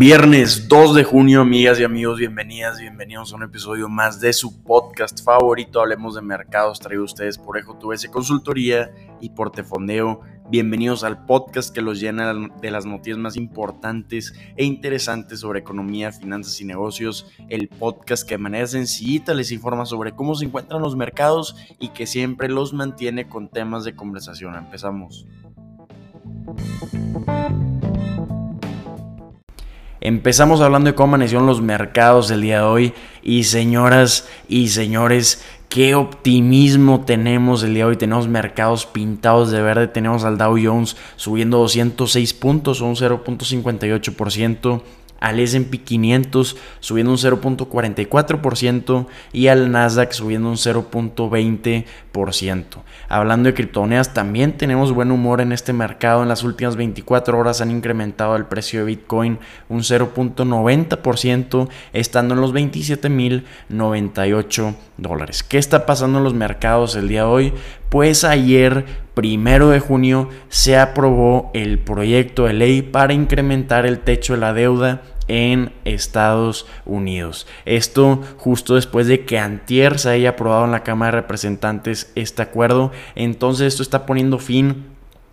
Viernes 2 de junio, amigas y amigos, bienvenidas, bienvenidos a un episodio más de su podcast favorito, Hablemos de Mercados, traído ustedes por Ejo Consultoría y Portefondeo. Bienvenidos al podcast que los llena de las noticias más importantes e interesantes sobre economía, finanzas y negocios. El podcast que de manera sencillita les informa sobre cómo se encuentran los mercados y que siempre los mantiene con temas de conversación. Empezamos. Empezamos hablando de cómo amanecieron los mercados el día de hoy. Y señoras y señores, qué optimismo tenemos el día de hoy. Tenemos mercados pintados de verde, tenemos al Dow Jones subiendo 206 puntos un 0.58% al SP 500 subiendo un 0.44% y al Nasdaq subiendo un 0.20%. Hablando de criptomonedas, también tenemos buen humor en este mercado. En las últimas 24 horas han incrementado el precio de Bitcoin un 0.90%, estando en los 27.098 dólares. ¿Qué está pasando en los mercados el día de hoy? Pues ayer, primero de junio, se aprobó el proyecto de ley para incrementar el techo de la deuda en Estados Unidos. Esto justo después de que antier se haya aprobado en la Cámara de Representantes este acuerdo. Entonces esto está poniendo fin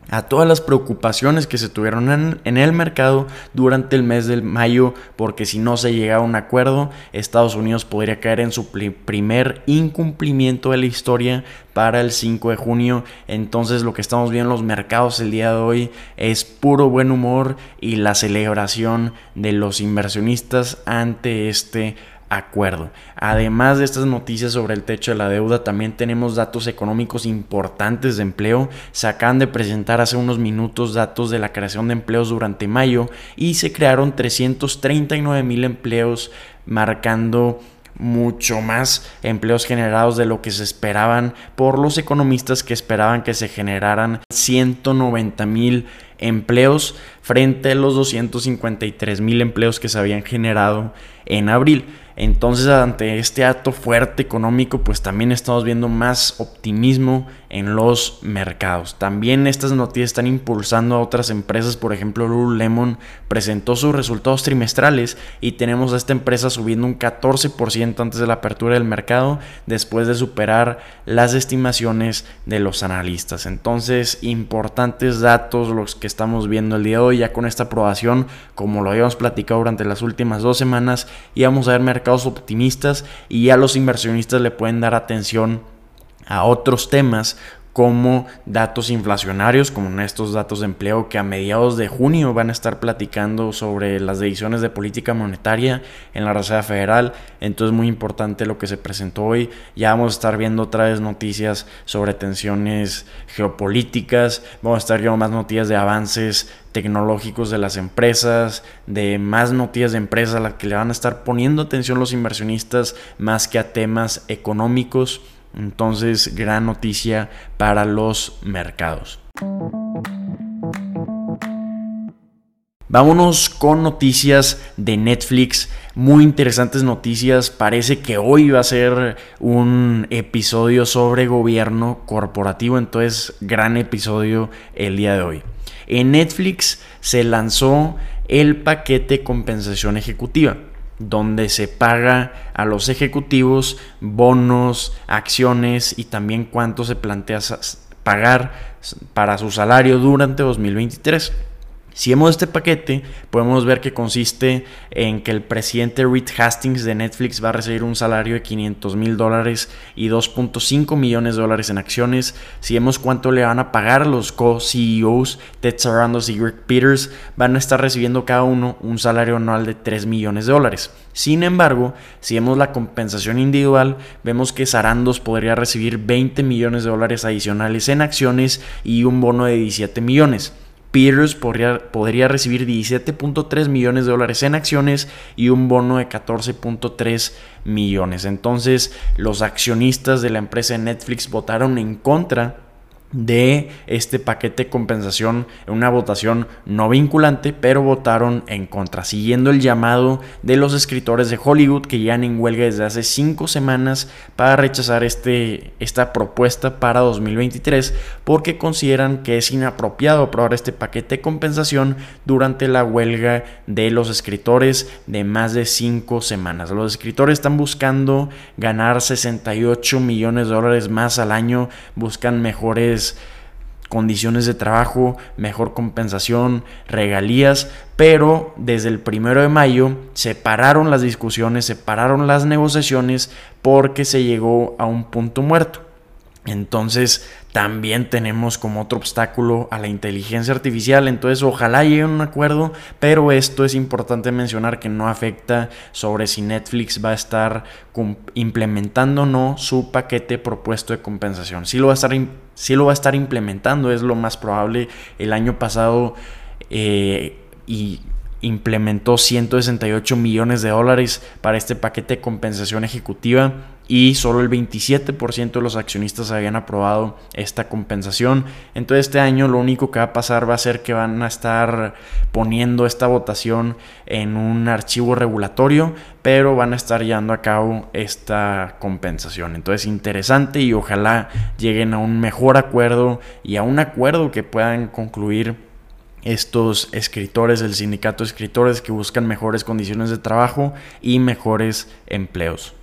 a todas las preocupaciones que se tuvieron en, el mercado durante el mes de mayo, porque si no se llega a un acuerdo, Estados Unidos podría caer en su primer incumplimiento de la historia para el 5 de junio. Entonces lo que estamos viendo en los mercados el día de hoy es puro buen humor y la celebración de los inversionistas ante este acuerdo. Además de estas noticias sobre el techo de la deuda, también tenemos datos económicos importantes de empleo. Se acaban de presentar hace unos minutos datos de la creación de empleos durante mayo y se crearon 339 mil empleos marcando mucho más empleos generados de lo que se esperaban por los economistas que esperaban que se generaran 190 mil empleos frente a los 253 mil empleos que se habían generado en abril. Entonces, ante este acto fuerte económico, pues también estamos viendo más optimismo en los mercados. También estas noticias están impulsando a otras empresas, por ejemplo, Lululemon presentó sus resultados trimestrales y tenemos a esta empresa subiendo un 14% antes de la apertura del mercado, después de superar las estimaciones de los analistas. Entonces, importantes datos los que estamos viendo el día de hoy, ya con esta aprobación, como lo habíamos platicado durante las últimas dos semanas, íbamos a ver mercados optimistas y ya los inversionistas le pueden dar atención a otros temas como datos inflacionarios, como estos datos de empleo que a mediados de junio van a estar platicando sobre las decisiones de política monetaria en la Reserva Federal. Entonces muy importante lo que se presentó hoy. Ya vamos a estar viendo otra vez noticias sobre tensiones geopolíticas, vamos a estar viendo más noticias de avances tecnológicos de las empresas, de más noticias de empresas a las que le van a estar poniendo atención los inversionistas más que a temas económicos. Entonces, gran noticia para los mercados. Vámonos con noticias de Netflix. Muy interesantes noticias. Parece que hoy va a ser un episodio sobre gobierno corporativo. Entonces, gran episodio el día de hoy. En Netflix se lanzó el paquete compensación ejecutiva donde se paga a los ejecutivos bonos, acciones y también cuánto se plantea pagar para su salario durante 2023. Si vemos este paquete, podemos ver que consiste en que el presidente Reed Hastings de Netflix va a recibir un salario de 500 mil dólares y 2.5 millones de dólares en acciones. Si vemos cuánto le van a pagar los co-CEOs, Ted Sarandos y Greg Peters, van a estar recibiendo cada uno un salario anual de 3 millones de dólares. Sin embargo, si vemos la compensación individual, vemos que Sarandos podría recibir 20 millones de dólares adicionales en acciones y un bono de 17 millones. Peters podría, podría recibir 17.3 millones de dólares en acciones y un bono de 14.3 millones. Entonces, los accionistas de la empresa de Netflix votaron en contra de este paquete de compensación en una votación no vinculante, pero votaron en contra, siguiendo el llamado de los escritores de Hollywood que ya en huelga desde hace cinco semanas para rechazar este, esta propuesta para 2023 porque consideran que es inapropiado aprobar este paquete de compensación durante la huelga de los escritores de más de cinco semanas. Los escritores están buscando ganar 68 millones de dólares más al año, buscan mejores condiciones de trabajo, mejor compensación, regalías, pero desde el primero de mayo se pararon las discusiones, se pararon las negociaciones porque se llegó a un punto muerto. Entonces también tenemos como otro obstáculo a la inteligencia artificial. Entonces ojalá llegue a un acuerdo, pero esto es importante mencionar que no afecta sobre si Netflix va a estar implementando o no su paquete propuesto de compensación. Si lo va a estar, lo va a estar implementando, es lo más probable. El año pasado eh, y implementó 168 millones de dólares para este paquete de compensación ejecutiva y solo el 27% de los accionistas habían aprobado esta compensación. Entonces este año lo único que va a pasar va a ser que van a estar poniendo esta votación en un archivo regulatorio, pero van a estar llevando a cabo esta compensación. Entonces interesante y ojalá lleguen a un mejor acuerdo y a un acuerdo que puedan concluir estos escritores del sindicato de escritores que buscan mejores condiciones de trabajo y mejores empleos.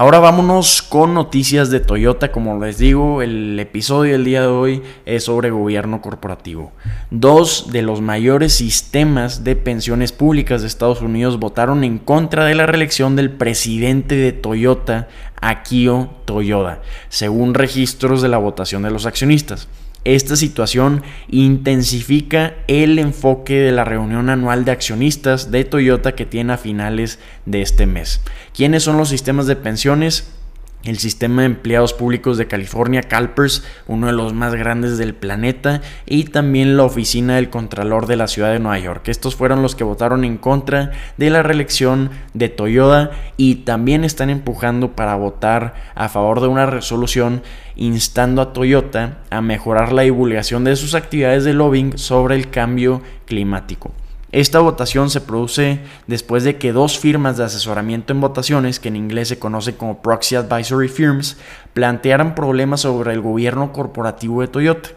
Ahora vámonos con noticias de Toyota. Como les digo, el episodio del día de hoy es sobre gobierno corporativo. Dos de los mayores sistemas de pensiones públicas de Estados Unidos votaron en contra de la reelección del presidente de Toyota, Akio Toyoda, según registros de la votación de los accionistas. Esta situación intensifica el enfoque de la reunión anual de accionistas de Toyota que tiene a finales de este mes. ¿Quiénes son los sistemas de pensiones? El sistema de empleados públicos de California, CalPERS, uno de los más grandes del planeta, y también la oficina del Contralor de la ciudad de Nueva York. Estos fueron los que votaron en contra de la reelección de Toyota y también están empujando para votar a favor de una resolución instando a Toyota a mejorar la divulgación de sus actividades de lobbying sobre el cambio climático. Esta votación se produce después de que dos firmas de asesoramiento en votaciones, que en inglés se conoce como Proxy Advisory Firms, plantearan problemas sobre el gobierno corporativo de Toyota.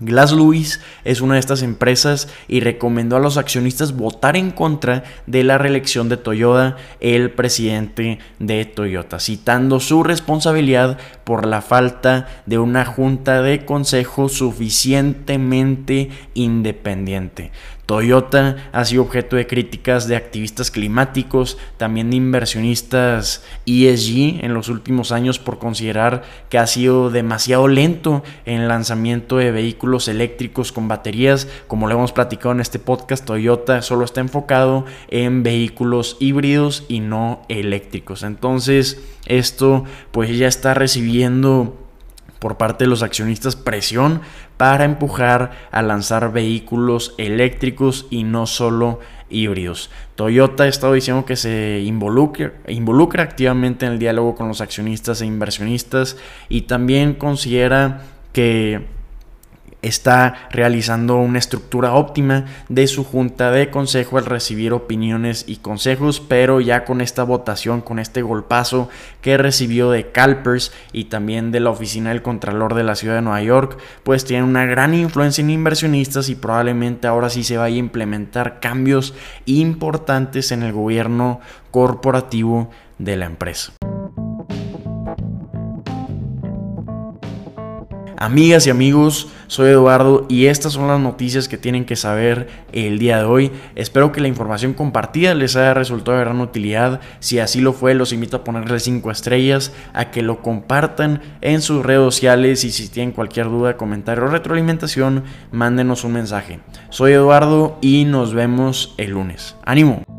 Glass Lewis es una de estas empresas y recomendó a los accionistas votar en contra de la reelección de Toyota, el presidente de Toyota, citando su responsabilidad por la falta de una junta de consejo suficientemente independiente. Toyota ha sido objeto de críticas de activistas climáticos, también de inversionistas ESG en los últimos años por considerar que ha sido demasiado lento en el lanzamiento de vehículos eléctricos con baterías. Como lo hemos platicado en este podcast, Toyota solo está enfocado en vehículos híbridos y no eléctricos. Entonces, esto pues ya está recibiendo por parte de los accionistas presión para empujar a lanzar vehículos eléctricos y no solo híbridos. Toyota ha estado diciendo que se involucra, activamente en el diálogo con los accionistas e inversionistas y también considera que está realizando una estructura óptima de su junta de consejo al recibir opiniones y consejos, pero ya con esta votación, con este golpazo que recibió de CalPERS y también de la oficina del Contralor de la Ciudad de Nueva York, pues tiene una gran influencia en inversionistas y probablemente ahora sí se vaya a implementar cambios importantes en el gobierno corporativo de la empresa. Amigas y amigos, soy Eduardo y estas son las noticias que tienen que saber el día de hoy. Espero que la información compartida les haya resultado de gran utilidad. Si así lo fue, los invito a ponerle 5 estrellas, a que lo compartan en sus redes sociales y si tienen cualquier duda, comentario o retroalimentación, mándenos un mensaje. Soy Eduardo y nos vemos el lunes. ¡Ánimo!